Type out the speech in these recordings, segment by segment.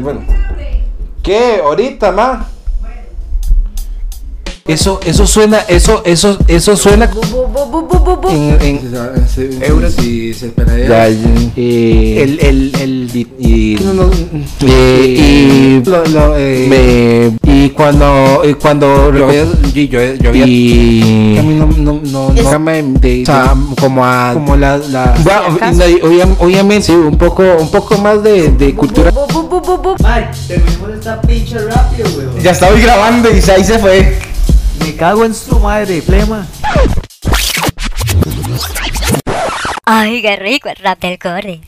Bueno. ¿Qué? Ahorita, ma. Eso, eso suena, eso, eso, eso suena en, en Euros. y se espera Ya, y El, el, el beat y. no, no, y, y, lo- lo, eh, Me. y cuando y cuando yo, yo, yo, yo había Y. a mí no no no, no me- de, O sea, de- como a. como la, la ¿Sí, Bueno, obviamente un poco un poco más de, de cultura. Mike, terminemos esta pinche rápido, weón. Ya estaba grabando y ahí se fue. Cago en su madre, plema. Ay, qué rico el rap del core.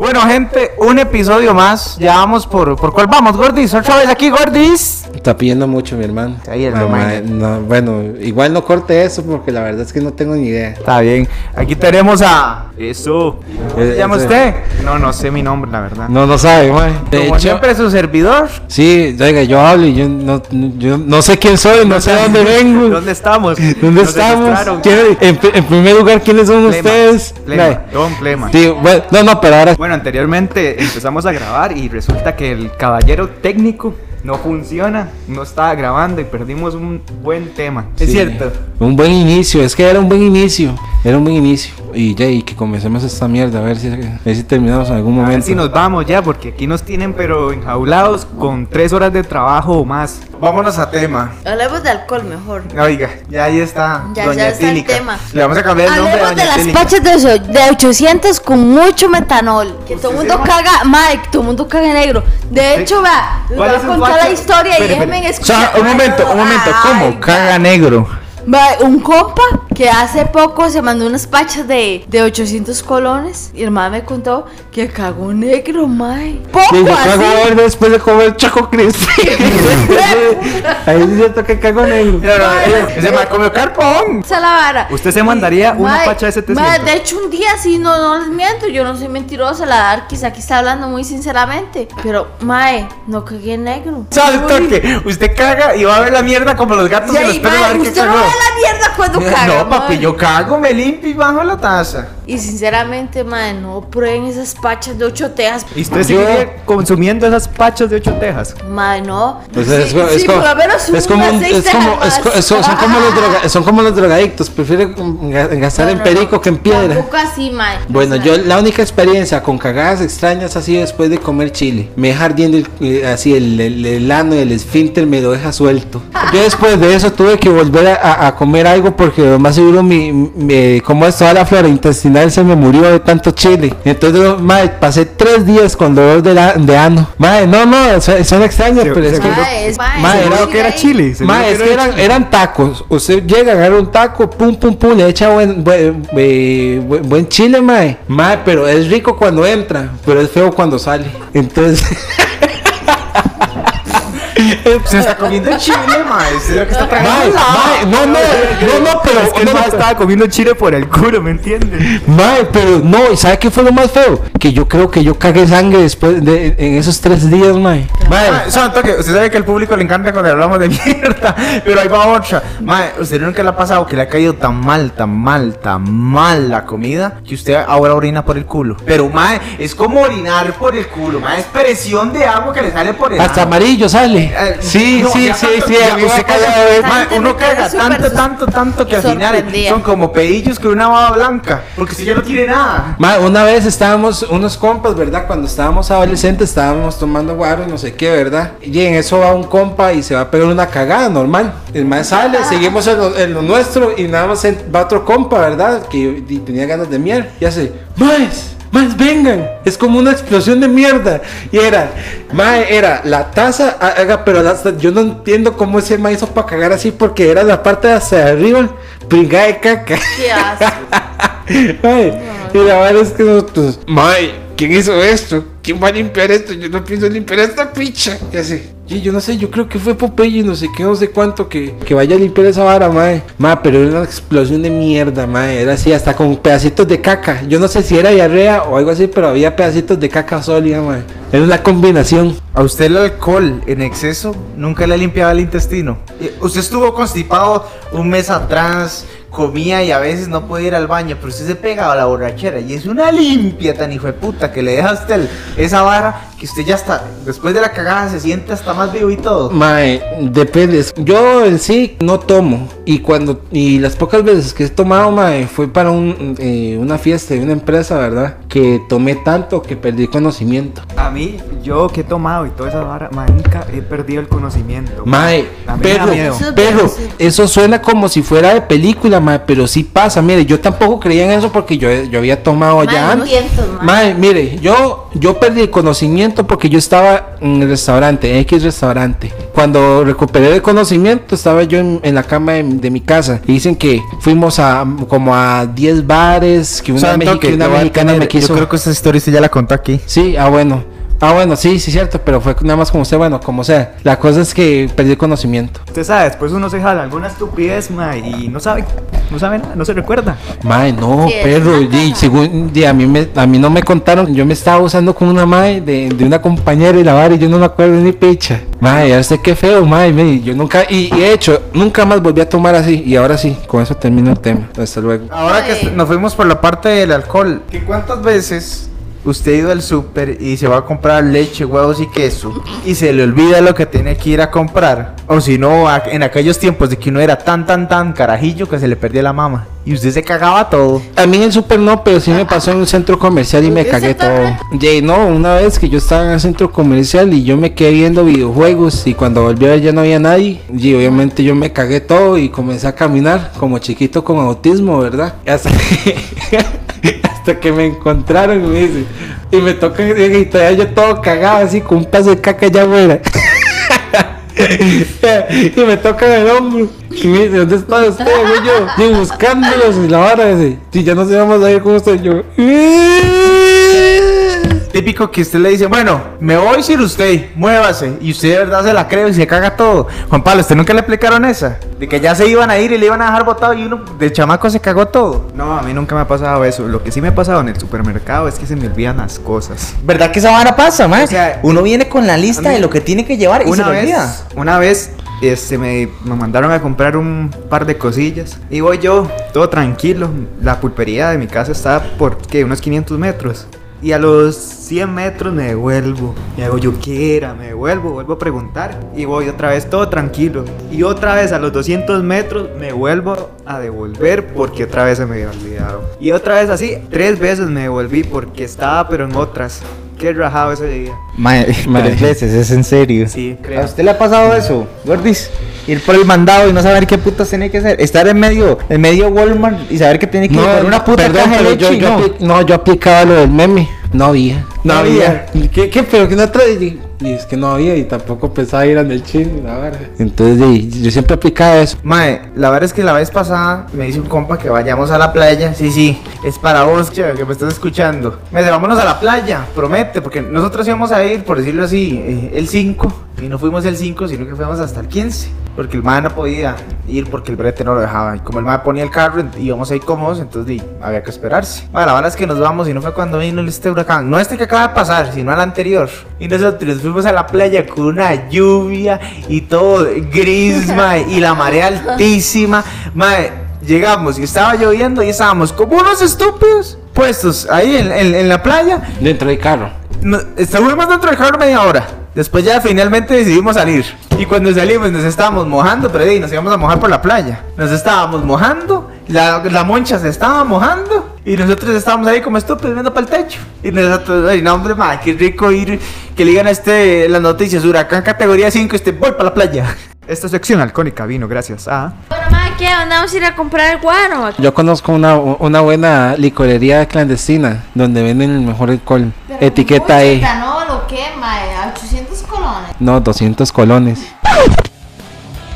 Bueno, gente, un episodio más. Ya vamos por. ¿Por cuál vamos, Gordis? Otra vez aquí, Gordis. está pidiendo mucho mi hermano Ahí el No, reminder. ma, no, bueno igual no corte eso porque la verdad es que no tengo ni idea Está bien. Aquí tenemos a. Eso. ¿Cómo se Eh, llama ese- usted? No, no sé mi nombre, la verdad. no no sabe ma. de Como hecho siempre, su servidor. sí oiga yo hablo y yo no yo no sé quién soy no sé dónde vengo ¿Dónde estamos? ¿Dónde Nos estamos? secuestraron. ¿Quién- en, en primer lugar, ¿quiénes son Plema, ustedes? Plema. Don Plema. Sí, bueno, no, no, pero ahora Bueno, anteriormente empezamos a grabar y resulta que el caballero técnico no funciona, no estaba grabando y perdimos un buen tema. Es cierto. Un buen inicio, es que era un buen inicio. Era un buen inicio. Y ya, y que comencemos esta mierda, a ver si, a ver si terminamos en algún A ver momento. si nos vamos ya, porque aquí nos tienen pero enjaulados con tres horas de trabajo o más. Vámonos a tema. Hablemos de alcohol mejor. Oiga, ya ahí está. Ya, Doña ya está el tema. Le vamos a cambiar el nombre Hablemos de Doña las pachas de, de 800 con mucho metanol. Que todo el mundo caga, Mike, todo el mundo caga negro. De hecho, vea, les voy ¿Cuál a es su contar facha? la historia y déjenme escuchar. O sea, un momento, un momento. ¿Cómo? Caga negro. Un compa que hace poco se mandó unas pachas de, de 800 colones y el mae me contó que cagó negro, mae. Poco cago así. verde después de comer Choco Crispy. Ahí es cierto que cago negro. No, no, ese me comió carpón. Esa es la vara. ¿Usted se mandaría una Mae, pacha de 700? mae, de hecho, un día sí, no, no les miento, yo no soy mentirosa, la dar quizá aquí está hablando muy sinceramente. Pero, mae, no cagué negro. ¿Sabe el toque? Usted caga y va a ver la mierda como los gatos Y en los ahí, perros a mae, ver qué usted no cagó. Ve la mierda cuando caga. No, papi, yo cago, me limpio y bajo la taza. Y sinceramente, mae, no prueben esas pachas de 8 tejas. ¿Y usted Yo- seguiría consumiendo esas pachas de ocho tejas? Mae, no. Pues Sí, es, co- es sí, como, es como, un- es como, es co- más. son, son como los droga- son como los drogadictos, prefieren ga- gastar No, en no, perico no. que en piedra. Tampoco así, mae. Bueno, yo la única experiencia con cagadas extrañas ha sido después de comer chile. Me deja ardiendo el- eh, así el, el, el ano y el esfínter me lo deja suelto. Yo después de eso tuve que volver a, a- a comer algo porque lo más seguro mi, mi- como es toda la flora intestinal se me murió de tanto chile. Entonces, madre, pasé tres días con dolor de, la- de ano. Madre, no, no, son, son extraños, Se- pero es que... es- era que chile. seguro Ma, es que eran, eran tacos. Usted llega, agarra un taco, pum, pum, pum, le echa buen, buen, buen- buen- chile, mae. Mae, pero es rico cuando entra, pero es feo cuando sale. Entonces, Se está comiendo chile, maestro. que está tragando. mae, no, no, no, no, pero, Es que no, no, estaba comiendo chile por el culo, ¿me entiendes? mae, pero no, ¿y sabe qué fue lo más feo? Que yo creo que yo cagué sangre después de, en esos tres días, mae. Mae, son toque, usted sabe que al público le encanta cuando hablamos de mierda, pero ahí va otra. Mae, usted nunca le ha pasado que le ha caído tan mal, tan mal, tan mal la comida que usted ahora orina por el culo. Pero mae, es como orinar por el culo, mae, es presión de agua que le sale por el hasta amarillo sale. Eh, Sí, no, sí, ya sí, sí, ya Gente, uno caga tanto, tanto, tanto que al final son como pedillos con una baba blanca, porque si ya no tiene nada. Ma, una vez estábamos unos compas, ¿verdad? Cuando estábamos adolescentes estábamos tomando guaro, no sé qué, ¿verdad? Y en eso va un compa y se va a pegar una cagada normal. El más sale, seguimos en lo, en lo nuestro y nada más va otro compa, ¿verdad? Que y tenía ganas de miel. Y hace, más, más vengan. Es como una explosión de mierda. Y era, mae, era la taza, haga, pero la- yo no entiendo cómo ese ma hizo para cagar así porque era la parte de hacia arriba, pringada de caca. Qué asco. Ay, y la verdad es que nosotros, May, ¿quién hizo esto? ¿Quién va a limpiar esto? Yo no pienso limpiar esta picha. Y así, y yo no sé, yo creo que fue Popeye, no sé qué, no sé cuánto, que, que vaya a limpiar esa vara, mae. Mae, pero era una explosión de mierda, mae. Era así, hasta con pedacitos de caca. Yo no sé si era diarrea o algo así, pero había pedacitos de caca sólida, mae. Era una combinación. ¿A usted el alcohol en exceso nunca le limpiaba el intestino? Eh, ¿Usted estuvo constipado un mes atrás comía y a veces no podía ir al baño, pero usted se pegaba a la borrachera. Y es una limpia tan hijo de puta que le deja a usted esa vara que usted ya está, después de la cagada se siente hasta más vivo y todo. Mae, depende. Yo en sí no tomo. Y cuando y las pocas veces que he tomado, mae, fue para un, eh, una fiesta de una empresa, ¿verdad? Que tomé tanto que perdí conocimiento. A mí, yo que he tomado y toda esa vara, ma, nunca he perdido el conocimiento. Mae, pero, pero eso suena como si fuera de película, mae, pero sí pasa. Mire, yo tampoco creía en eso porque yo, yo había tomado Mae, mae. Mae, mire, yo, yo perdí el conocimiento porque yo estaba en el restaurante, en X restaurante. Cuando recuperé el conocimiento, estaba yo en, en la cama de, de mi casa. Y dicen que fuimos a como a 10 bares, que una, que a mexicana tener- me quiso. Yo creo que esta historia ya la contó aquí. Sí, ah, bueno. Ah, bueno, sí, sí, cierto, pero fue nada más como usted, bueno, como sea. La cosa es que perdí el conocimiento. Usted sabe, después uno se jala alguna estupidez, ma, y no sabe, no sabe nada, no se recuerda. Mae, no, una y según y a mí me a mí no me contaron, yo me estaba usando con una mae de, de una compañera y la vara y yo no me acuerdo ni picha. Mae, ya sé qué feo, mae, me- yo nunca y, y de hecho, nunca más volví a tomar así y ahora sí, con eso termino el tema. Hasta luego. Ahora que nos fuimos por la parte del alcohol, ¿que ¿cuántas veces usted ha ido al súper y se va a comprar leche, huevos y queso y se le olvida lo que tiene que ir a comprar? O si no, en aquellos tiempos de que uno era tan, tan, tan carajillo que se le perdía la mama y usted se cagaba todo. A mí en el super no, pero sí me pasó en un centro comercial y me ¿Ese cagué todo. Jay, no, una vez que yo estaba en el centro comercial y yo me quedé viendo videojuegos y cuando volví a ver ya no había nadie. Y obviamente yo me cagué todo y comencé a caminar como chiquito con autismo, ¿verdad? Y Hasta que, hasta que me encontraron y me dice, y me toca y todavía yo todo cagado así con un pedazo de caca allá afuera. y me tocan el hombro y me dice, ¿dónde está usted? Y yo, y buscándolos y la vara dice, si ya no se vamos a ir con usted, yo. Típico que usted le dice, bueno, me voy sin usted, muévase. Y usted de verdad se la cree y se caga todo. Juan Pablo, ¿usted nunca le aplicaron esa? De que ya se iban a ir y le iban a dejar botado y uno de chamaco se cagó todo. No, a mí nunca me ha pasado eso. Lo que sí me ha pasado en el supermercado es que se me olvidan las cosas. ¿Verdad que esa vara pasa, man? O sea, uno viene con la lista mí- de lo que tiene que llevar y se Una le olvida. una vez este, me, me mandaron a comprar un par de cosillas. Y voy yo, todo tranquilo. La pulpería de mi casa está por, ¿qué? Unos 500 metros. Y a los 100 metros me devuelvo. Y hago yo, ¿qué era? Me devuelvo, vuelvo a preguntar. Y voy otra vez todo tranquilo. Y otra vez a los 200 metros me vuelvo a devolver porque otra vez se me había olvidado. Y otra vez así, tres veces me devolví porque estaba pero en otras. Qué rajado ese día. Mae, tres veces, es en serio. Sí, ¿A creo. usted le ha pasado eso, Gordis? Ir por el mandado y no saber qué putas tiene que hacer. Estar en medio, en medio Walmart y saber que tiene que ir por una puta perdón, caja de leche yo, yo no. no, yo aplicaba lo del meme. No había. No, No había. ¿Qué, qué? Pero que no trae. Y y es que no había y tampoco pensaba ir al chino y la vara. Entonces, di, yo siempre aplicaba eso. Mae, la verdad es que la vez pasada me dice un compa que vayamos a la playa. Sí, sí, es para vos, che, que me estás escuchando. Me dice, vámonos a la playa, promete, porque nosotros íbamos a ir, por decirlo así, eh, el 5. Y no fuimos el 5, sino que fuimos hasta el 15. Porque el mae no podía ir porque el brete no lo dejaba. Y como el mae ponía el carro, ent- íbamos ahí cómodos, entonces di, había que esperarse. Bueno, la verdad es que nos vamos y no fue cuando vino este huracán. No este que acaba de pasar, sino el anterior. Y nosotros fuimos a la playa con una lluvia y todo gris, mae, y la marea altísima. Mae, llegamos y estaba lloviendo y estábamos como unos estúpidos puestos ahí en, en- en la playa. Dentro del carro. Estuvimos dentro del carro media hora. Después ya finalmente decidimos salir. Y cuando salimos nos estábamos mojando, pero di, nos íbamos a mojar por la playa. Nos estábamos mojando, la, la moncha se estaba mojando y nosotros estábamos ahí como estúpidos viendo para el techo. Y nosotros, ay, no hombre, ma, qué rico ir, que le digan a este las noticias, huracán categoría 5, este, voy para la playa. Esta sección alcohólica vino gracias a... Bueno, mae, ¿qué? ¿Dónde vamos a ir a comprar el guaro? Yo conozco una, una buena licorería clandestina donde venden el mejor alcohol. Etiqueta E. ¿Etanol o qué, mae? A 800 colones. No, 200 colones.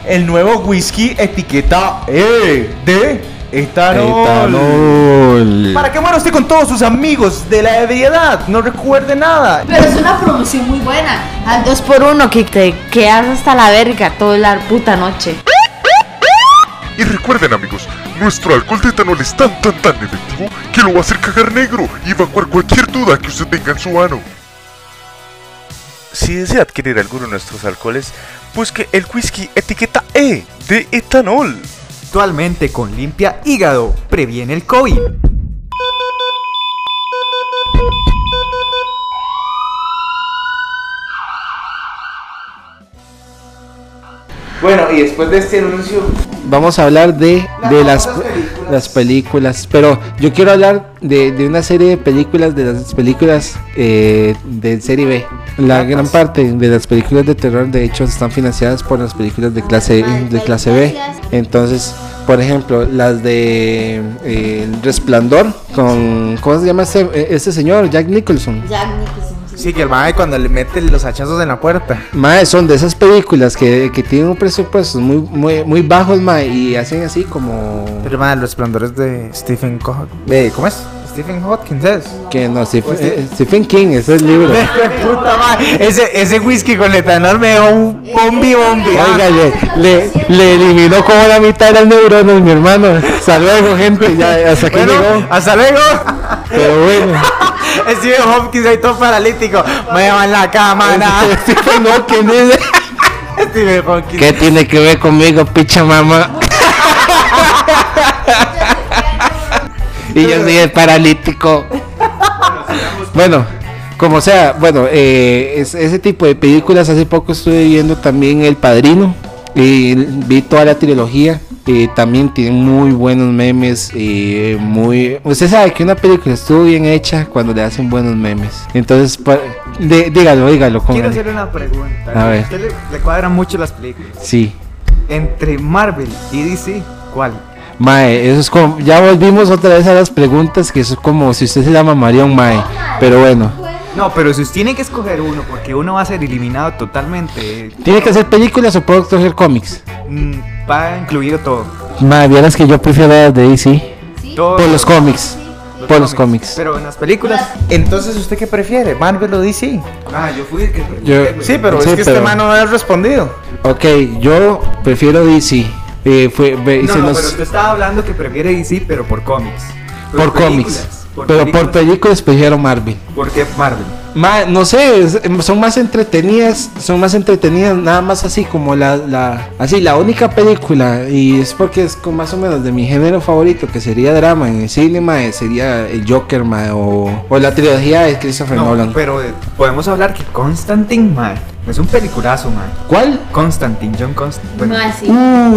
El nuevo whisky etiqueta E de etanol. Etanol. Para que muera usted con todos sus amigos de la ebriedad, no recuerde nada. Pero es una promoción muy buena. Al 2x1 que te quedas hasta la verga toda la puta noche. Y recuerden amigos, nuestro alcohol de etanol es tan tan tan efectivo que lo va a hacer cagar negro y evacuar cualquier duda que usted tenga en su ano. Si desea adquirir alguno de nuestros alcoholes, busque el whisky etiqueta E de etanol. Actualmente con limpia hígado previene el COVID. Bueno, y después de este anuncio, Vamos a hablar de, de las, las películas. Pero yo quiero hablar de, de una serie de películas, de las películas eh, de serie B. La gran parte de las películas de terror, de hecho, están financiadas por las películas de clase, de clase B. Entonces, por ejemplo, las de eh, El Resplandor, con. ¿Cómo se llama este, este señor? Jack Nicholson. Jack Nicholson. sí, que el mae cuando le mete los hachazos en la puerta. Mae, son de esas películas que, que tienen un presupuesto muy, muy, muy bajos, mae, y hacen así como. Pero mae, los resplandores de Stephen. Eh, ¿Cómo es? Stephen Hawking, ¿sabes? Que no, Stephen, eh, Stephen King, ese es el libro. Puta ese, ese whisky con etanol me dejó un bombi bombi. ah. Oiga, le, le, le eliminó como la mitad de las neuronas, mi hermano. Saludos, gente, ya hasta aquí Bueno, llegó. hasta luego. Pero bueno. Stephen Hawking ahí todo paralítico. Me llaman la cama. Stephen dice, Stephen Hawking. ¿Qué tiene que ver conmigo, picha mamá? Y yo soy el paralítico. bueno, como sea, bueno, eh, es- ese tipo de películas, hace poco estuve viendo también El Padrino. Y vi toda la trilogía. Y también tiene muy buenos memes. Y muy. Usted sabe que una película estuvo bien hecha cuando le hacen buenos memes. Entonces, pa- dí- dígalo, dígalo. Quiero hacerle una pregunta. A ver. ¿A usted le, le cuadran mucho las películas? Sí. Entre Marvel y DC, ¿cuál? Mae, eso es como, ya volvimos otra vez a las preguntas que eso es como si usted se llama Marion Mae, pero bueno, No, pero si usted tiene que escoger uno, porque uno va a ser eliminado totalmente, ¿tiene que hacer películas o puedo escoger cómics? mm, va incluido todo. Mae, vieras que yo prefiero las de DC, todo por los cómics, por los cómics. Pero en las películas. Entonces, ¿usted qué prefiere? ¿Marvel o DC? Ah, yo fui el que. Yo- Sí, pero Sí, es que este man no ha respondido. Ok, yo prefiero DC, eh, fue, ve- No, se no, nos- pero usted estaba hablando que prefiere DC, pero por cómics. por películas, cómics, por pero por películas. prefiero Marvel. ¿Por qué Marvel? Ma, no sé, es- son más entretenidas, son más entretenidas, nada más así como la, la, así la única película y es porque es con más o menos de mi género favorito que sería drama en el cine, ma, sería el Joker, ma, o, o la trilogía de Christopher No, Nolan. pero eh, podemos hablar que Constantine, man, es un peliculazo, man. ¿Cuál? Constantine, John Constantine. Bueno, No así. Uh,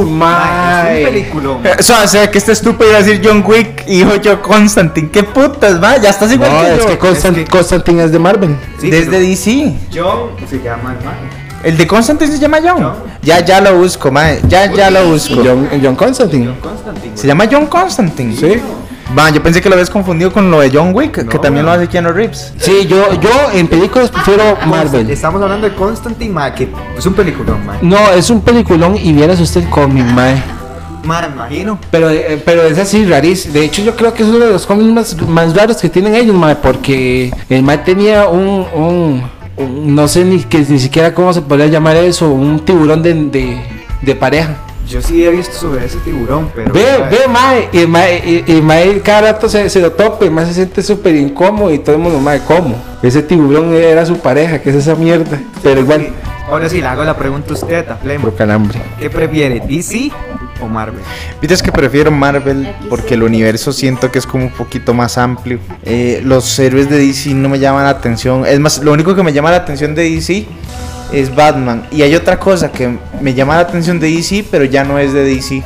ma, ma, es un película. Eh, O sea, o sea, que este estúpido iba a decir John Wick y dijo yo Constantine. ¿Qué putas, va? Ya estás igual No, que es yo. que Constant- es que- Constantine es de Marvel. Sí, Desde DC. John se llama el man. El de Constantine se llama John. John. Ya, ya lo busco, mae. Ya, ya lo busco. John, John Constantine. John Constantine. Se llama John Constantine. Sí. Va, yo pensé que lo habías confundido con lo de John Wick, que también lo hace Keanu Reeves. Sí, yo, yo en películas prefiero Marvel. Estamos hablando de Constantine, man, que es un peliculón, man. No, es un peliculón y vieras usted el cómic, mae. Man, imagino. Pero, eh, pero es así, rarísimo. De hecho, yo creo que es uno de los cómics más, más raros que tienen ellos, mae, porque el mae tenía un, un, un- no sé ni que ni siquiera cómo se podría llamar eso, un tiburón de, de, de pareja. Yo sí he visto sobre ese tiburón, pero. Ve, ve, mae, y mae, y, y mae cada rato se, se lo topa, el mae se siente súper incómodo y todo el mundo, mae, ¿cómo? Ese tiburón era su pareja, que es esa mierda. Pero igual, Ahora sí, le hago la pregunta a usted, a Flemo. ¿Qué prefiere, DC o Marvel? Viste es que prefiero Marvel porque el universo siento que es como un poquito más amplio. Eh, los héroes de DC no me llaman la atención. Es más, lo único que me llama la atención de DC es Batman. Y hay otra cosa que me llama la atención de DC, pero ya no es de DC.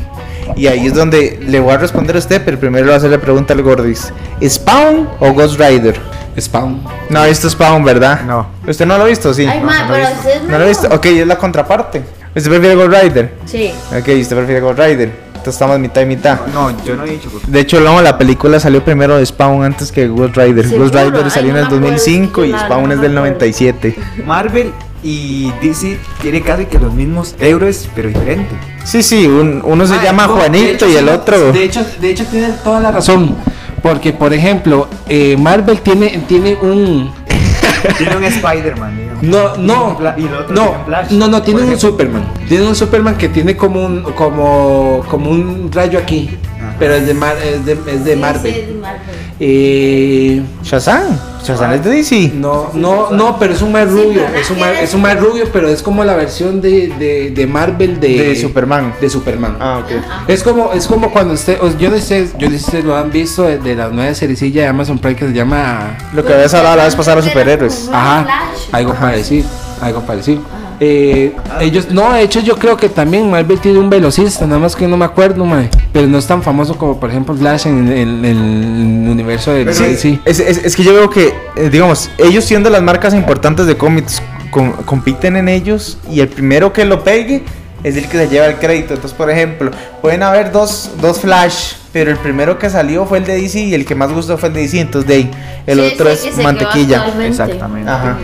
Y ahí es donde le voy a responder a usted, pero primero le voy a hacer la pregunta al Gordis. ¿Spawn o Ghost Rider? Spawn. No ha visto Spawn, ¿verdad? No. ¿Usted no lo ha visto? Sí. Ay, ma, pero usted ¿No lo ha visto? Ok, es la contraparte. ¿Usted prefiere Ghost Rider? Sí. Ok, usted prefiere Ghost Rider. Entonces estamos mitad y mitad. No, yo no he dicho. porque- De hecho, no, la película salió primero de Spawn antes que Ghost Rider. Ghost. Rider salió Ay, en no el me acuerdo, 2005 y Spawn no es del acuerdo. 97. Marvel y DC tiene casi que los mismos héroes, pero diferentes. Sí, sí, un- uno se Ah, llama no, Juanito hecho, y el otro... De hecho, de hecho tiene toda la razón. Porque, por ejemplo, eh, Marvel tiene, tiene un. Tiene un Spider-Man. No, no, y el otro no, Flash, no, no, tiene un. Superman. Tiene un Superman que tiene como un, como, como un rayo aquí. Ajá. Pero es de, Mar- es de, es de Marvel. Sí, sí, es de Marvel. Eh, Shazam. Shazam es de DC. no, no, no, pero es un más rubio. Es un más, es un más rubio, pero es como la versión de, de, de Marvel de, De Superman. De Superman. Ah, ok. Es como, es como cuando usted, yo no sé, yo no sé si lo han visto de, de la nueva seriecilla de Amazon Prime que se llama, Lo que habías hablado la vez pasada, los superhéroes. ajá, algo parecido, algo parecido. Eh, ellos, no, de hecho yo creo que también Marvel tiene un velocista, nada más que no me acuerdo, mae, pero no es tan famoso como por ejemplo Flash en, en- en el universo del Sí, DC. Es, es- es que yo veo que, eh, digamos, ellos siendo las marcas importantes de cómics, com- compiten en ellos y el primero que lo pegue es el que se lleva el crédito. Entonces, por ejemplo, pueden haber dos, dos Flash, pero el primero que salió fue el de DC y el que más gustó fue el de DC. Entonces, de ahí, el Sí, otro sí, es mantequilla. Exactamente. Ajá.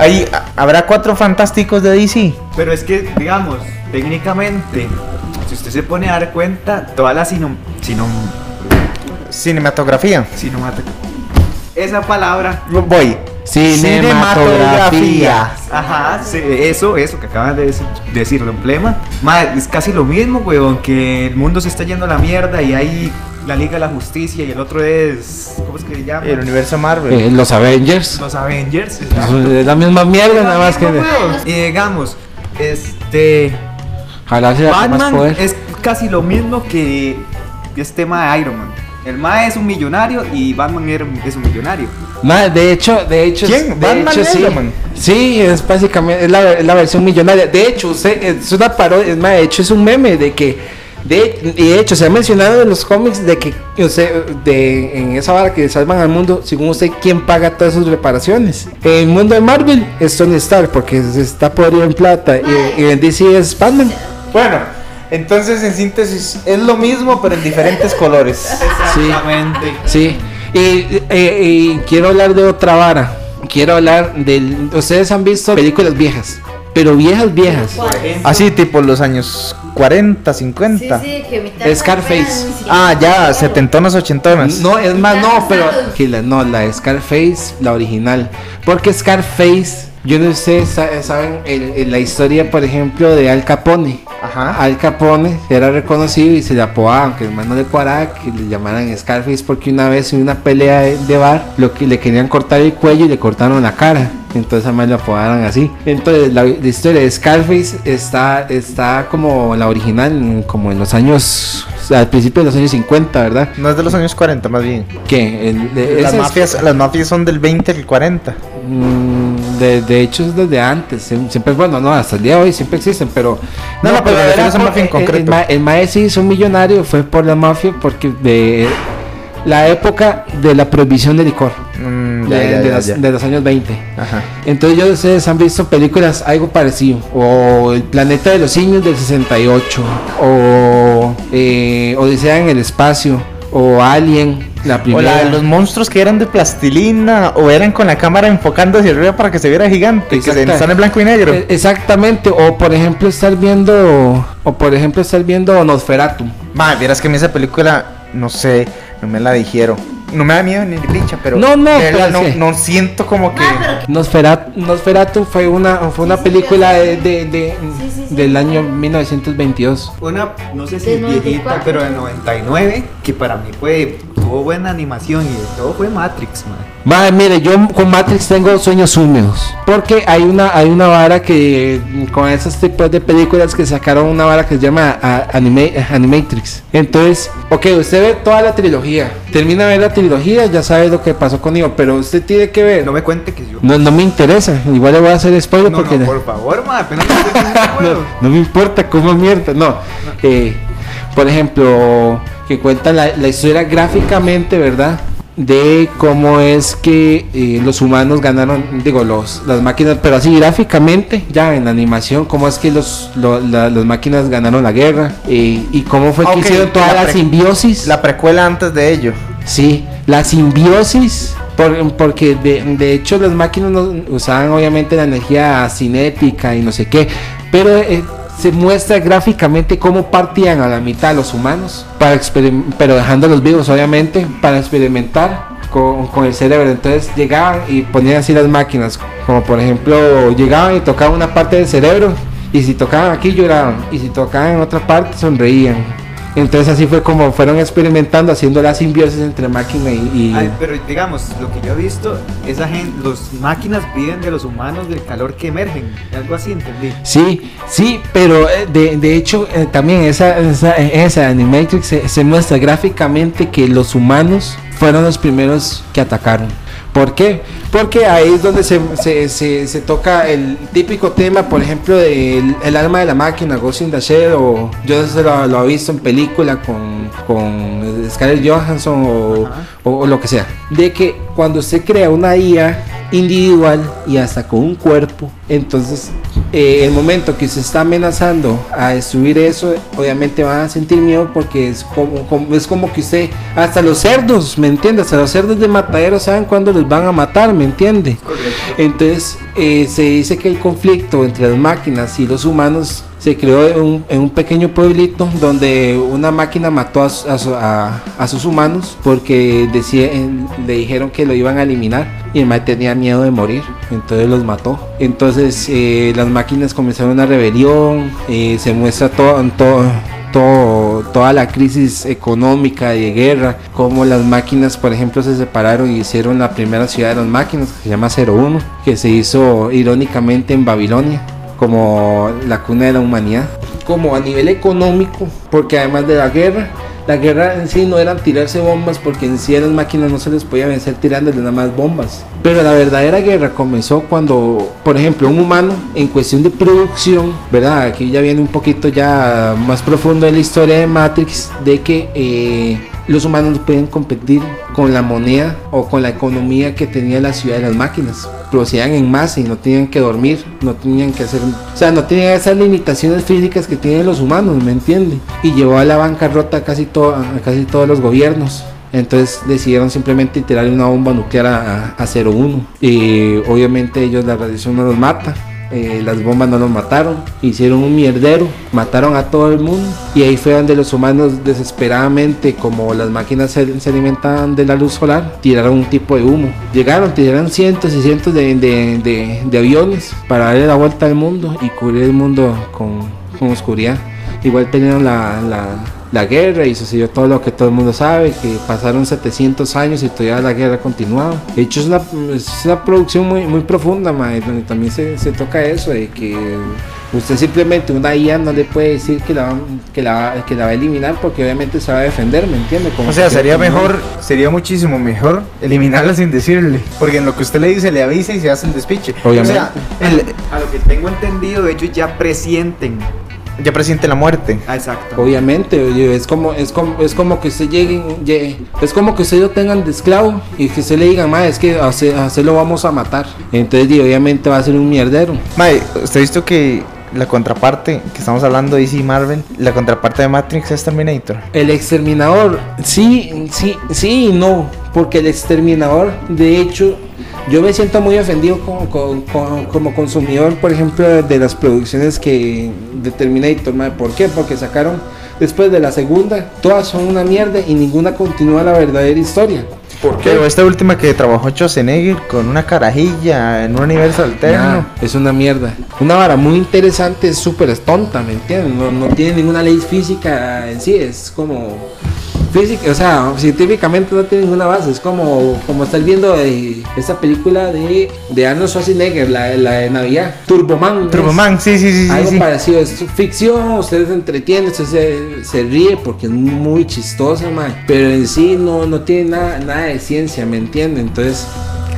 Ahí habrá cuatro fantásticos de DC. Pero es que, digamos, técnicamente, si usted se pone a dar cuenta, toda la sino, sino, Cinematografía. cinemata- esa palabra, Voy. Cinematografía. ajá, sí, eso, eso que acaban de decir, decir el emblema, ma, es casi lo mismo, weón, que el mundo se está yendo a la mierda y hay la Liga de la Justicia y el otro es, ¿cómo es que se llama? El universo Marvel. Eh, los Avengers, Los Avengers. es la misma mierda, nada más que Y digamos, este... ojalá sea con más Batman poder. es casi lo mismo que este tema de Iron Man. El Mae es un millonario y Batman es un millonario. Ma, de hecho, de hecho, ¿Quién? de ¿Batman hecho, sí. Iron Man? Sí, es básicamente es la, es la versión millonaria. De hecho, usted, es una parodia, es más, de hecho es un meme de que de, y de hecho se ha mencionado en los cómics de que usted, de en esa vara que salvan al mundo, según usted quién paga todas sus reparaciones. En el mundo de Marvel es Tony Stark porque se está podrido en plata y, y en DC es Batman. Bueno, entonces en síntesis es lo mismo pero en diferentes colores. Exactamente. Sí, y, eh, y quiero hablar de otra vara. Quiero hablar del. Ustedes han visto películas viejas, pero viejas, viejas. Así tipo los años 40, 50. Sí, sí, que mitad Scarface. fueran Ah, ya, setentonas, ochentonas. No, es más, no, pero. No, la Scarface, la original. Porque Scarface, yo no sé, sa- saben el- el- la historia, por ejemplo, de Al Capone. Ajá. Al Capone era reconocido y se le apodaba, aunque el no le cuadraba, que le llamaran Scarface porque una vez en una pelea de, de bar lo que le querían cortar el cuello y le cortaron la cara. Entonces además le apodaron así. Entonces la, la historia de Scarface está, está como la original, como en los años, al principio de los años 50, ¿verdad? No es de los años 40 más bien. Que el- de- Las ese es- mafias, las mafias son del 20 al 40. Mm, de, de hecho es desde antes, siem- siempre bueno, no, hasta el día de hoy siempre existen, pero No, no, pero era refieres a por- mafia en concreto. El, el mae hizo un millonario fue por la mafia porque de la época de la prohibición de licor, Mm, de, ya, de ya, los, ya. de los años 20. Ajá. Entonces yo ustedes han visto películas algo parecido, o El planeta de los simios del 68, o eh, Odisea en el espacio, o Alien, la O primera. la de los monstruos que eran de plastilina o eran con la cámara enfocando hacia arriba para que se viera gigante, que se- están en blanco y negro. Eh, Exactamente, o por ejemplo estar viendo, o por ejemplo estar viendo Nosferatu. Ma, vieras que a mí esa película, no sé, no me la dijeron. No me da miedo ni picha, pero. No, no, de pero no, es que- no siento como que. Ah, Nosferatu, Nosferatu fue una, fue una Sí, sí, película de, de- de- Sí, sí, sí. del año 1922. Una, no sé si viejita, 94. pero del 99, que para mí fue, tuvo buena animación y de todo fue Matrix, man. Madre, mire, yo con Matrix tengo sueños húmedos. Porque hay una, hay una vara que, con esos tipos de películas que sacaron una vara que se llama a- anime, Animatrix. Entonces, ok, usted ve toda la trilogía. Termina de ver la trilogía, ya sabe lo que pasó conmigo. Pero usted tiene que ver. No me cuente que yo. No, no me interesa. Igual le voy a hacer spoiler No, porque. no, por favor, man, apenas me no, no me importa cómo mierda, no. Eh, por ejemplo, que cuenta la, la historia gráficamente, ¿verdad? De cómo es que eh, los humanos ganaron, digo, los, las máquinas, pero así gráficamente, ya en la animación, cómo es que los, lo- la- las máquinas ganaron la guerra eh, y cómo fue Ah, que ok, hicieron toda la simbiosis. La precuela antes de ello. Sí, la simbiosis, por- porque de, de hecho las máquinas no- usaban obviamente la energía cinética y no sé qué, pero eh, se muestra gráficamente cómo partían a la mitad los humanos, para pero dejándolos vivos obviamente, para experimentar con el cerebro. Entonces llegaban y ponían así las máquinas, como por ejemplo llegaban y tocaban una parte del cerebro, y si tocaban aquí lloraban, y si tocaban en otra parte sonreían. Entonces así fue como fueron experimentando, haciendo la simbiosis entre máquina y... y- Ay, pero digamos, lo que yo he visto, esa gente, los máquinas viven de los humanos del calor que emergen. Algo así, entendí. Sí, sí, pero eh, de, de hecho eh, también esa, esa, esa Animatrix se, se muestra gráficamente que los humanos fueron los primeros que atacaron. ¿Por qué? Porque ahí es donde se, se, se- se toca el típico tema, por ejemplo, del el alma de la máquina, Ghost in the Shell, o yo se lo, lo he visto en película con, con Scarlett Johansson o, o- o lo que sea. De que cuando usted crea una IA individual y hasta con un cuerpo, entonces eh, el momento que se está amenazando a destruir eso, obviamente van a sentir miedo porque es como, como- es como que usted, hasta los cerdos, ¿me entiende? Hasta los cerdos de matadero saben cuándo los van a matar, ¿me entiende? Entonces eh, se dice que el conflicto entre las máquinas y los humanos se creó en un, en un pequeño pueblito donde una máquina mató a, a a- sus humanos porque decía, le dijeron que lo iban a eliminar y el tenía miedo de morir, entonces los mató. Entonces eh, las máquinas comenzaron una rebelión, eh, se muestra todo- toda la crisis económica y de guerra, como las máquinas, por ejemplo, se separaron y hicieron la primera ciudad de las máquinas, que se llama 01, que se hizo irónicamente en Babilonia como la cuna de la humanidad, como a nivel económico, porque además de la guerra, la guerra en sí no eran tirarse bombas, porque en sí a las máquinas no se les podía vencer tirándoles nada más bombas. Pero la verdadera guerra comenzó cuando, por ejemplo, un humano en cuestión de producción, ¿verdad? Aquí ya viene un poquito ya más profundo en la historia de Matrix, de que eh, los humanos no pueden competir con la moneda o con la economía que tenía la ciudad de las máquinas. Procedían en masa y no tenían que dormir, no tenían que hacer, o sea, no tenían esas limitaciones físicas que tienen los humanos, ¿me entiende? Y llevó a la bancarrota a casi, to- a casi todos los gobiernos. Entonces decidieron simplemente tirar una bomba nuclear a, a, a 01. Y obviamente ellos la radiación no los mata. Eh, las bombas no los mataron. Hicieron un mierdero. Mataron a todo el mundo. Y ahí fue donde los humanos desesperadamente, como las máquinas se, se alimentaban de la luz solar, tiraron un tipo de humo. Llegaron, tiraron cientos y cientos de, aviones para darle la vuelta al mundo y cubrir el mundo con, oscuridad. Igual tenían la, la guerra y sucedió todo lo que todo el mundo sabe, que pasaron 700 años y todavía la guerra continuaba. De hecho es una, es una producción muy, muy profunda, mae, donde también se, se toca eso, de que usted simplemente una IA no le puede decir que la, va- que la, que la va a eliminar porque obviamente se va a defender, ¿me entiende? Como O sea, sería mejor, sería muchísimo mejor eliminarla sin decirle. Porque en lo que usted le dice, le avisa y se hace el despiche. Obviamente. O sea, el- A lo que tengo entendido, ellos ya presienten. Ya presiente la muerte. Ah, exacto. Obviamente, es como, es como, es como que usted llegue, llegue- es como que usted lo tengan de esclavo y que usted le diga, ma, es que a usted, a usted lo vamos a matar. Entonces, y obviamente va a ser un mierdero. Mae, usted ha visto que la contraparte, que estamos hablando de DC Marvel, la contraparte de Matrix es Terminator. El exterminador, sí, sí, sí y no, porque el exterminador, de hecho, yo me siento muy ofendido como, como, como- como consumidor, por ejemplo, de las producciones que de Terminator. ¿por qué? Porque sacaron después de la segunda, todas son una mierda y ninguna continúa la verdadera historia. ¿Por Pero esta última que trabajó Schwarzenegger con una carajilla en un universo alterno. Nah, es una mierda. Una vara muy interesante, es súper tonta, ¿me entiendes? No, no tiene ninguna ley física en sí, es como física, o sea, científicamente no tiene ninguna base, es como, como estar viendo eh, esa película de, de Arnold Schwarzenegger, la, la de Navidad, Turboman. Turboman, sí, sí, sí, sí. Algo sí. parecido, es ficción, ustedes se entretienen, usted se, se ríe porque es muy chistosa, man. pero en sí no, no tiene nada, nada de ciencia, ¿me entienden? Entonces,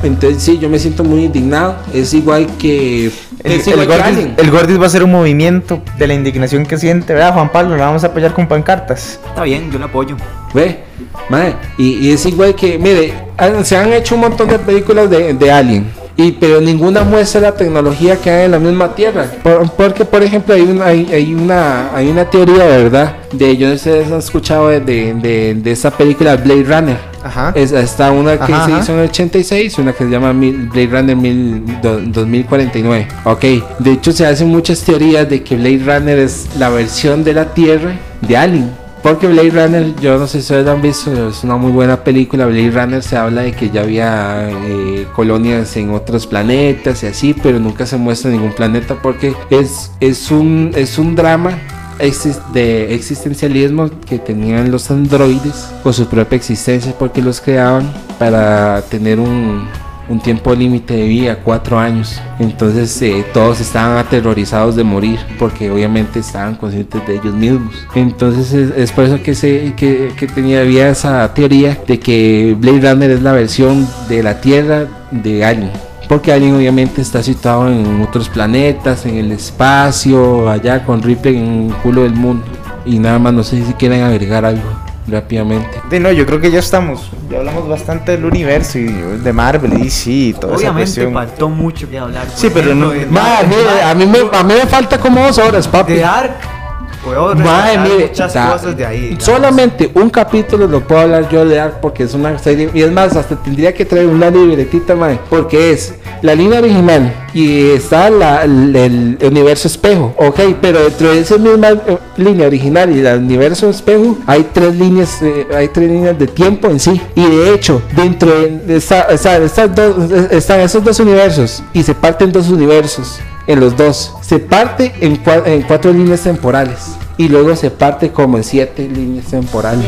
entonces sí, yo me siento muy indignado, es igual que... El, es el igual Gordis, el Gordis va a hacer un movimiento de la indignación que siente, ¿verdad, Juan Pablo? La vamos a apoyar con pancartas. Está bien, yo lo apoyo. Ve, mae, y, y es igual que, mire, se han hecho un montón de películas de, de Alien. Y, pero ninguna muestra la tecnología que hay en la misma tierra. Por- porque, por ejemplo, hay una, hay, hay una, hay una teoría, ¿verdad? De, yo no sé si han escuchado de, de, de, de esa película Blade Runner. Ajá. Es, está una que Ajá, se hizo en el 86 y una que se llama Blade Runner mil- do- 2049. Ok, de hecho se hacen muchas teorías de que Blade Runner es la versión de la Tierra de Alien. Porque Blade Runner, yo no sé si ustedes han visto, es una muy buena película. Blade Runner se habla de que ya había eh, colonias en otros planetas y así, pero nunca se muestra ningún planeta porque es, es, un, es un drama de existencialismo que tenían los androides con su propia existencia porque los creaban para tener un, un tiempo límite de vida, cuatro años. Entonces eh, todos estaban aterrorizados de morir porque obviamente estaban conscientes de ellos mismos. Entonces es, por eso que, se, que, que tenía había esa teoría de que Blade Runner es la versión de la Tierra de Alien. Porque Alien obviamente está situado en otros planetas, en el espacio, allá con Ripley en el culo del mundo. Y nada más, no sé si quieren agregar algo rápidamente. De no, yo creo que ya estamos. Ya hablamos bastante del universo y de Marvel y DC y toda esa Obviamente cuestión. faltó mucho que hablar. Sí, pero no- me, a mí me falta como dos horas, papi. De Ark, puedo rescatar mire, muchas da- cosas de ahí. digamos. solamente un capítulo lo puedo hablar yo de Ark porque es una serie y es más hasta tendría que traer una libretita mae, porque es la línea original y está la, el, el universo espejo, ok, pero dentro de esa misma eh, línea original y el universo espejo hay tres líneas, eh, hay tres líneas de tiempo en sí y de hecho dentro de esta- estas dos, están esos dos universos y se parten dos universos en los dos. Se parte en, cua- en cuatro líneas temporales y luego se parte como en siete líneas temporales.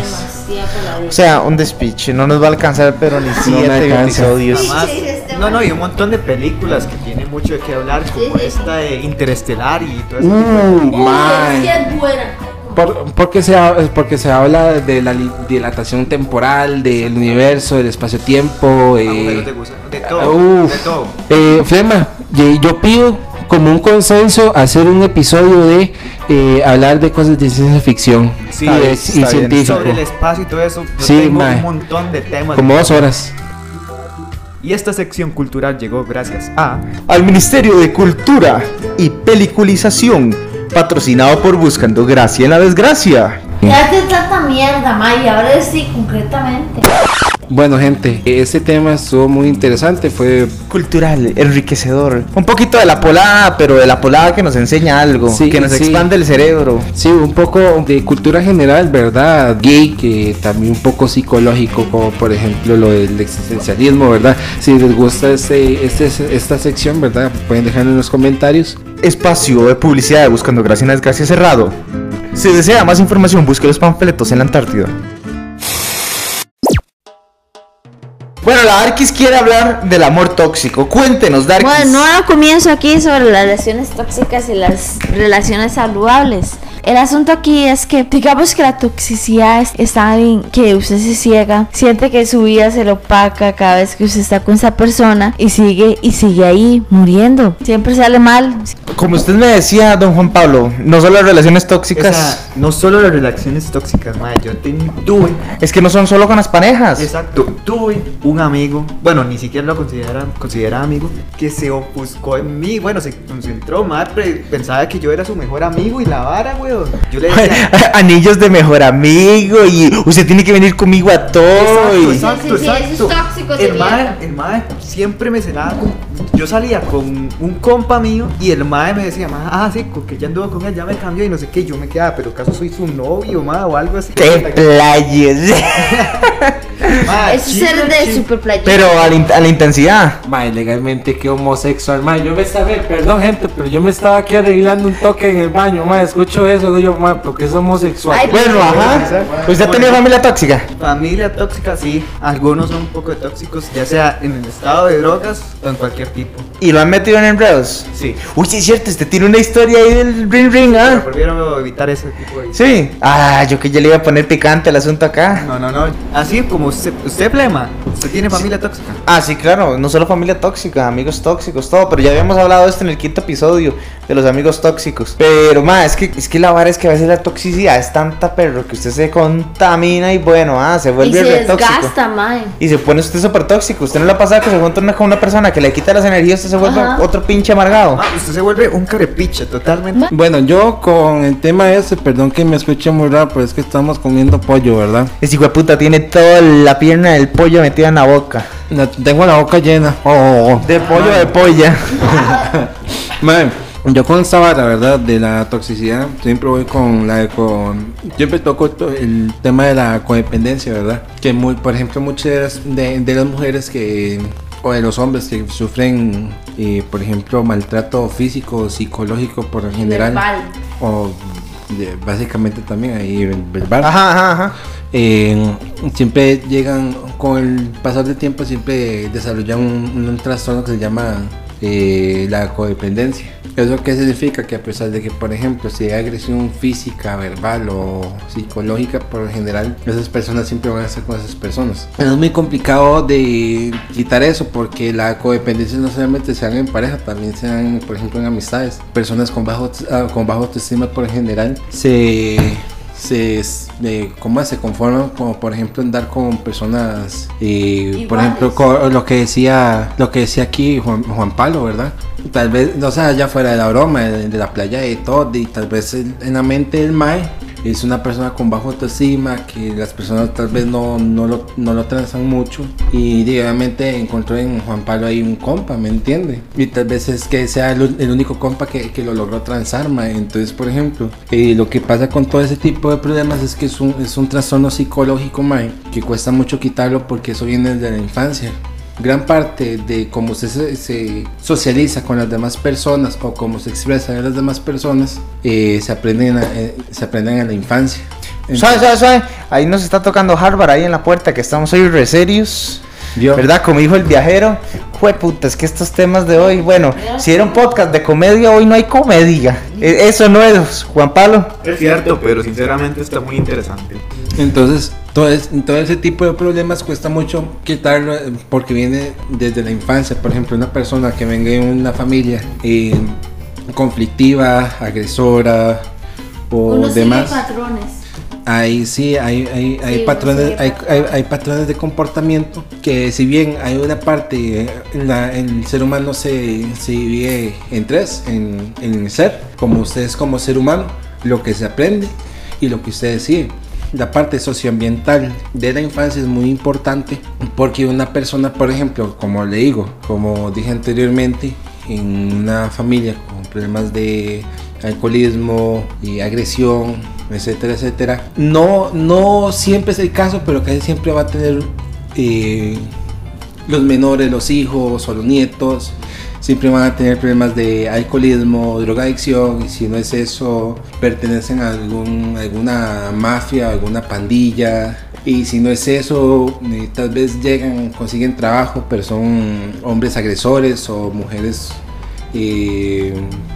O sea, un despiche. No nos va a alcanzar, pero ni siete alcanza. episodios. Además, no, no, y un montón de películas que tienen mucho de qué hablar, como esta de Interestelar y todo eso. Uh, buena. Por- porque, se, porque se habla de la dilatación temporal, del universo, del espacio-tiempo. eh, Agujeros de de todo, uf. de todo. Eh, Flema, yo pido como un consenso hacer un episodio de eh, hablar de cosas de ciencia ficción Sí, y, científico. Sobre el espacio y todo eso, yo Sí, tengo mae. un montón de temas. Como dos horas. Y esta sección cultural llegó gracias a... Al Ministerio de Cultura y Peliculización, patrocinado por Buscando Gracia en la Desgracia. Ya te tanta mierda, May, ahora sí, concretamente. Bueno, gente, este tema estuvo muy interesante. Fue Cultural, enriquecedor. Un poquito de la polada, pero de la polada que nos enseña algo, Sí, que nos sí. expande el cerebro. Sí, un poco de cultura general, ¿verdad? Gay, que también un poco psicológico, como por ejemplo lo del existencialismo, ¿verdad? Si les gusta este, este, esta sección, ¿verdad? Pueden dejarlo en los comentarios. Espacio de publicidad de Buscando Gracia en la Desgracia cerrado. Si desea más información, busque los panfletos en la Antártida. Bueno, la Arquis quiere hablar del amor tóxico. Cuéntenos, Darkis. Bueno, ahora comienzo aquí sobre las relaciones tóxicas y las relaciones saludables. El asunto aquí es que, digamos que la toxicidad es, está en que usted se ciega, siente que su vida se lo opaca cada vez que usted está con esa persona y sigue y sigue ahí muriendo. Siempre sale mal. Como usted me decía, don Juan Pablo, no solo las relaciones tóxicas, no solo las relaciones tóxicas, madre, yo ten- tuve, es que no son solo con las parejas. exacto, tuve un amigo, bueno, ni siquiera lo considera, considera amigo, que se ofuscó en mí, bueno, se concentró, madre, pensaba que yo era su mejor amigo y la vara, Yo le decía, Anillos de mejor amigo y usted tiene que venir conmigo a todo. Exacto, Sí, sí, sí, exacto. esos tóxicos de el mae, el mae siempre me cenaba con. Yo salía con un compa mío y el mae me decía, mae, ah, sí, con que ya anduvo con él, ya me cambió y no sé qué. Yo me quedaba, pero acaso soy su novio, mae, o algo así. Te playes. Eso es ser de super playa. Pero a la, in- a la intensidad. Mae, legalmente que homosexual, mae. Yo me estaba, perdón, gente, pero yo me estaba aquí arreglando un toque en el baño, mae. Escucho eso, digo yo, mae, porque es homosexual. Ay, Bueno, ajá. Exacto. ¿Usted ha tenido familia tóxica? Familia tóxica, sí. Algunos son un poco tóxicos, ya sea en el estado de drogas o en cualquier tipo. ¿Y lo han metido en enredos? Sí. Uy, sí es cierto, usted tiene una historia ahí del ring ring, ¿ah? prefiero evitar ese tipo de. Sí. Ah, yo que ya le iba a poner picante el asunto acá. No, no, no. Así como usted, usted plema, usted tiene familia tóxica. Ah, sí, claro, no solo familia tóxica, amigos tóxicos, todo, pero ya habíamos hablado de esto en el quinto episodio de los amigos tóxicos. Pero, ma, es que, es que la vara es que a veces la toxicidad es tanta perro que usted se contamina y bueno, ah, se y vuelve se re tóxico. desgasta, mae. Y se pone usted súper tóxico. Usted no le ha pasado que se junta una- con una persona que le quita las energías, usted se vuelve Ajá. otro pinche amargado. Ah, usted se vuelve un carepiche totalmente. Bueno, yo con el tema ese, perdón que me escuche muy raro, pero es que estamos comiendo pollo, ¿verdad? Ese hijo de puta tiene toda la pierna del pollo metida en la boca. La- tengo la boca llena. Oh, oh, oh. De pollo de polla. Man, yo con esta vara, ¿verdad? De la toxicidad, siempre voy con la con siempre toco to- el tema de la codependencia, ¿verdad? Que muy, por ejemplo, muchas de, de las mujeres que o de los hombres que sufren, eh, por ejemplo, maltrato físico o psicológico por lo general Verbal. o de- básicamente también ahí verbal. Ajá, ajá, ajá. Eh, siempre llegan, con el pasar del tiempo, siempre desarrollan un, un trastorno que se llama eh, la codependencia. ¿Eso qué significa? Que a pesar de que, por ejemplo, si hay agresión física, verbal o psicológica, por lo general, esas personas siempre van a estar con esas personas. Es muy complicado de quitar eso porque la codependencia no solamente se dan en pareja, también se dan, por ejemplo, en amistades. Personas con bajo, ah, con bajo autoestima, por lo general, se se, eh, ¿cómo se conforman como por ejemplo andar con personas eh, por ejemplo lo que decía lo que decía aquí Juan, Juan Pablo verdad tal vez o sea ya fuera de la broma de, de la playa y todo y tal vez en la mente del Mae es una persona con bajo autoestima que las personas tal vez no, no, lo, no lo transan mucho y obviamente encontró en Juan Pablo ahí un compa, ¿me entiende? Y tal vez es que sea el, único compa que, que lo logró transar, mae. Entonces, por ejemplo, eh, lo que pasa con todo ese tipo de problemas es que es un, es un trastorno psicológico, mae, que cuesta mucho quitarlo porque eso viene desde la infancia gran parte de cómo se, se socializa con las demás personas o cómo se expresa a las demás personas eh, se aprenden a- eh, se aprenden en la infancia Suave, suave, suave. Ahí nos está tocando Harvard ahí en la puerta que estamos hoy re serios. Yo- ¿Verdad? Como dijo el viajero. Jue puta, es que estos temas de hoy, bueno, si era un podcast de comedia, hoy no hay comedia. E- Eso no es, Juan Pablo. Es cierto, pero sinceramente está muy interesante. Entonces, todo, es- todo ese tipo de problemas cuesta mucho quitarlo eh, porque viene desde la infancia. Por ejemplo, una persona que venga de una familia eh, conflictiva, agresora o Uno sigue demás. patrones. Ahí sí, hay, hay, hay Sí, patrones, sigue hay, hay- hay patrones de comportamiento que si bien hay una parte, eh, la- el ser humano se, se divide en tres, en, en el ser, como ustedes como ser humano, lo que se aprende y lo que usted decide. La parte socioambiental de la infancia es muy importante porque una persona, por ejemplo, como le digo, como dije anteriormente, en una familia con problemas de alcoholismo y agresión, etcétera, etcétera. No, no siempre es el caso, pero casi siempre va a tener eh, los menores, los hijos o los nietos, siempre van a tener problemas de alcoholismo, drogadicción, y si no es eso, pertenecen a algún, alguna mafia, alguna pandilla. Y si no es eso, eh, tal vez llegan, consiguen trabajo, pero son hombres agresores o mujeres eh,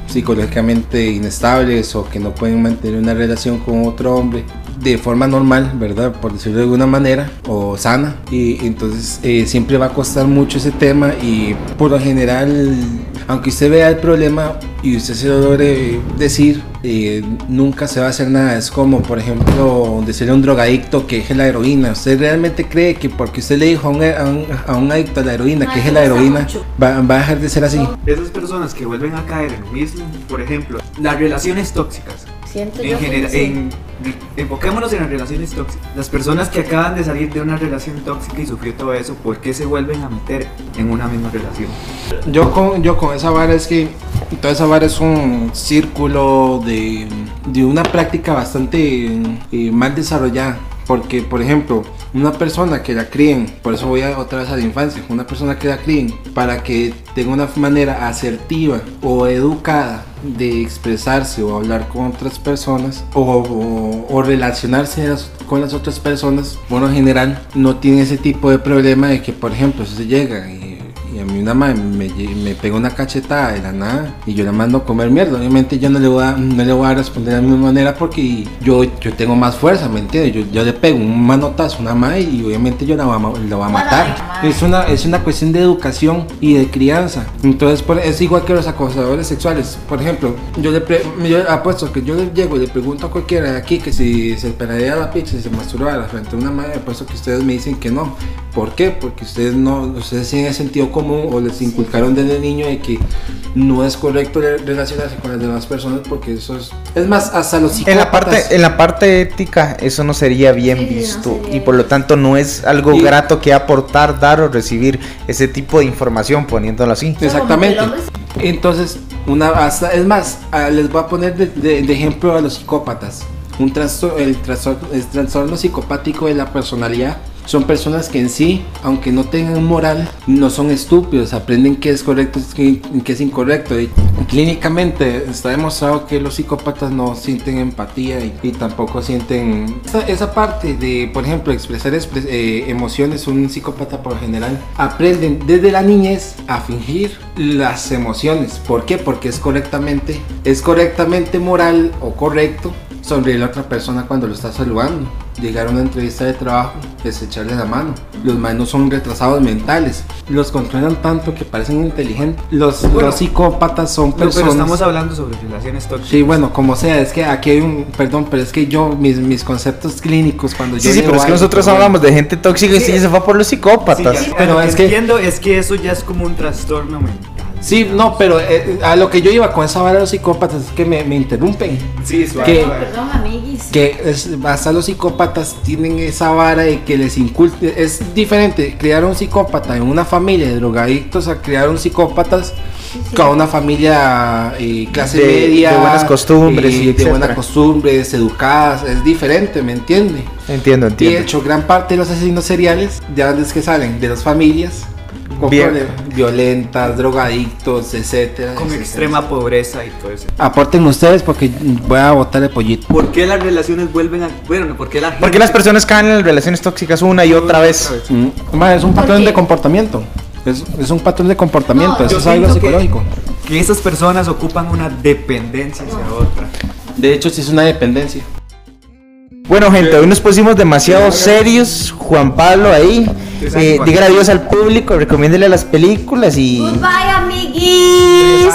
psicológicamente inestables o que no pueden mantener una relación con otro hombre de forma normal, ¿verdad? Por decirlo de alguna manera, o sana. Y entonces eh, siempre va a costar mucho ese tema y por lo general, aunque usted vea el problema y usted se lo logre decir, eh, nunca se va a hacer nada. Es como, por ejemplo, decirle a un drogadicto que es la heroína. ¿Usted realmente cree que porque usted le dijo a un, a un, a un adicto a la heroína No, que es la heroína, va, va a dejar de ser así? Esas personas que vuelven a caer en lo mismo, por ejemplo, las relaciones tóxicas. Siento En yo que general, sí. en, enfoquémonos en las relaciones tóxicas. Las personas que acaban de salir de una relación tóxica y sufrió todo eso, ¿por qué se vuelven a meter en una misma relación? Yo con, yo con esa vara es que toda esa vara es un círculo de, de una práctica bastante eh, mal desarrollada. Porque, por ejemplo, una persona que la críen, por eso voy a otra vez a la infancia, una persona que la críen para que tenga una manera asertiva o educada de expresarse o hablar con otras personas o, o- o relacionarse las- con las otras personas, bueno, en general no tiene ese tipo de problema de que, por ejemplo, si se llega y y a mí una madre me, me pega una cachetada de la nada y yo la mando a comer mierda. Obviamente yo no le voy a, no le voy a responder de la misma manera porque yo, yo tengo más fuerza, ¿me entiendes? Yo, yo le pego un manotazo a una madre y obviamente yo la voy a, la voy a matar. Es una, es una cuestión de educación y de crianza. Entonces por- es igual que los acosadores sexuales. Por ejemplo, yo le pre- yo apuesto que yo le llego y le pregunto a cualquiera de aquí que si se pelaría la pizza y se masturbara frente a una madre, apuesto que ustedes me dicen que no. ¿Por qué? Porque ustedes no, ustedes tienen sentido común o les inculcaron desde niño de que no es correcto re- relacionarse con las demás personas porque eso es... Es más, hasta los En la parte, psicópatas- en la parte ética, eso no sería bien Sí, no visto sería y por lo tanto no es algo Y- grato que aportar, dar o recibir ese tipo de información, poniéndolo así. Exactamente. Entonces, una hasta, es más, ah, les voy a poner de, de- de ejemplo a los psicópatas. Un trastorno, el, trastorno, el trastorno psicopático de la personalidad son personas que en sí, aunque no tengan moral, no son estúpidos, aprenden qué es correcto y qué, es incorrecto. Y clínicamente está demostrado que los psicópatas no sienten empatía y, tampoco sienten esa, parte de, por ejemplo, expresar expres- eh, emociones. Un psicópata por general aprenden desde la niñez a fingir las emociones. ¿Por qué? Porque es correctamente, es correctamente moral o correcto sonreír a otra persona cuando lo está saludando. Llegar a una entrevista de trabajo es echarle la mano. Los manos son retrasados mentales. Los controlan tanto que parecen inteligentes. Los, los psicópatas son No, pero personas. estamos hablando sobre relaciones tóxicas. Sí, bueno, como sea, es que aquí hay un, perdón, pero es que yo, mis, mis conceptos clínicos cuando yo Sí, sí, pero es que nosotros bueno, hablamos de gente tóxica y Sí. sí, se fue por los Sí, psicópatas. ya, pero lo es que que- entiendo es que eso ya es como un trastorno mental. Sí, no, pero eh, a lo que yo iba con esa vara de los psicópatas es que me, me interrumpen. Sí, Que- Perdón, amiguis. que es, hasta los psicópatas tienen esa vara de que les inculte. Es diferente criar a un psicópata en una familia de drogadictos a criar un psicópatas con una familia eh, clase De- media. de buenas costumbres eh, y de buenas costumbres, educadas. Es diferente, ¿me entiende? Entiendo, Y de entiendo. hecho, gran parte de los asesinos seriales, ya es que salen de las familias con Bien. problemas, violentas, drogadictos, etcétera. Con etcétera. extrema pobreza y todo eso. Aporten ustedes porque voy a botar el pollito. ¿Por qué las relaciones vuelven a.? Bueno, ¿por qué la gente. Porque las personas caen en relaciones tóxicas una y otra vez. Mm, es un patrón qué? de comportamiento. Es, es un patrón de comportamiento. No, Eso es algo siento que- psicológico. Que esas personas ocupan una dependencia hacia otra. De hecho, sí es una dependencia. Bueno, gente, hoy nos pusimos demasiado serios. Juan Pablo ahí. Eh, dígale adiós al público, recomiéndele las películas y. Goodbye, amiguis.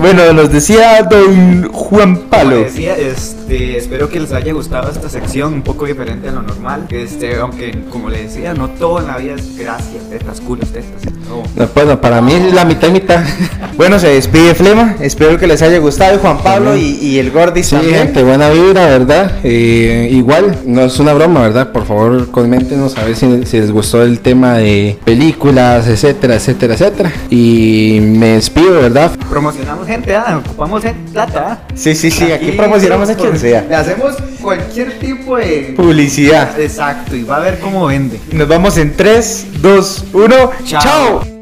Bueno, nos decía don Juan Como Pablo. decía, este, espero que les haya gustado esta sección, un poco diferente a lo normal. Este, aunque, como le decía, no todo en la vida es gracias, tetas, culos, tetas. No. No, Bueno, para mí es la mitad y mitad. Bueno, se despide Flema. Espero que les haya gustado Juan Pablo y, y el Gordis Sí, también. gente, buena vibra, ¿verdad? Eh, igual, no es una broma, ¿verdad? Por favor, coméntenos a ver si, si les gustó el tema de películas, etcétera, etcétera, etcétera. Y me despido, ¿verdad? Promocionamos gente, ah, ocupamos plata. ah. Sí, sí, sí, aquí promocionamos a quien sea. Le hacemos cualquier tipo de. Publicidad. Exacto, y va a ver cómo vende. Nos vamos en 3, 2, 1. Chao. ¡Chao!